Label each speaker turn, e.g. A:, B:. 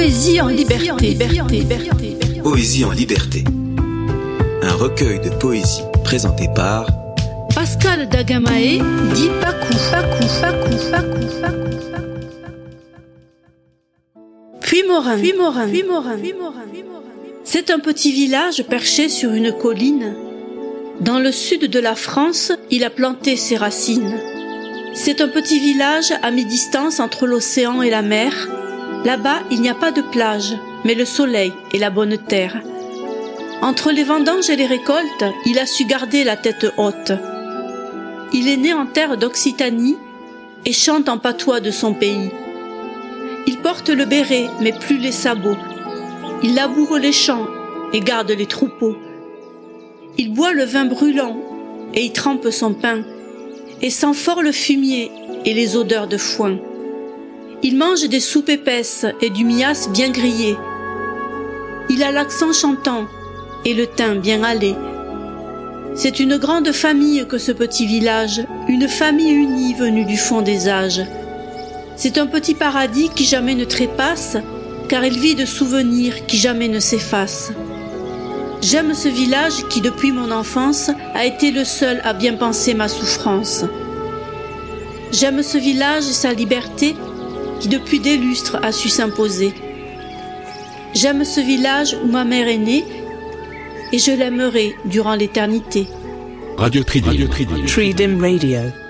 A: Poésie en liberté.
B: Poésie en liberté. Un recueil de poésie présenté par
A: Pascal Dagamae dit Pakou, Pakou, Pakou, Pakou, Pakou. Puis Morin, puis Morin, puis Morin, puis Morin. C'est un petit village perché sur une colline. Dans le sud de la France, il a planté ses racines. C'est un petit village à mi-distance entre l'océan et la mer. Là-bas, il n'y a pas de plage, mais le soleil et la bonne terre. Entre les vendanges et les récoltes, il a su garder la tête haute. Il est né en terre d'Occitanie et chante en patois de son pays. Il porte le béret, mais plus les sabots. Il laboure les champs et garde les troupeaux. Il boit le vin brûlant et y trempe son pain et sent fort le fumier et les odeurs de foin. Il mange des soupes épaisses et du mias bien grillé. Il a l'accent chantant et le teint bien allé. C'est une grande famille que ce petit village, une famille unie venue du fond des âges. C'est un petit paradis qui jamais ne trépasse, car il vit de souvenirs qui jamais ne s'effacent. J'aime ce village qui, depuis mon enfance, a été le seul à bien penser ma souffrance. J'aime ce village et sa liberté qui, depuis des lustres, a su s'imposer. J'aime ce village où ma mère est née et je l'aimerai durant l'éternité.
C: Radio Tridim. Radio Tridim.
D: Tridim Radio.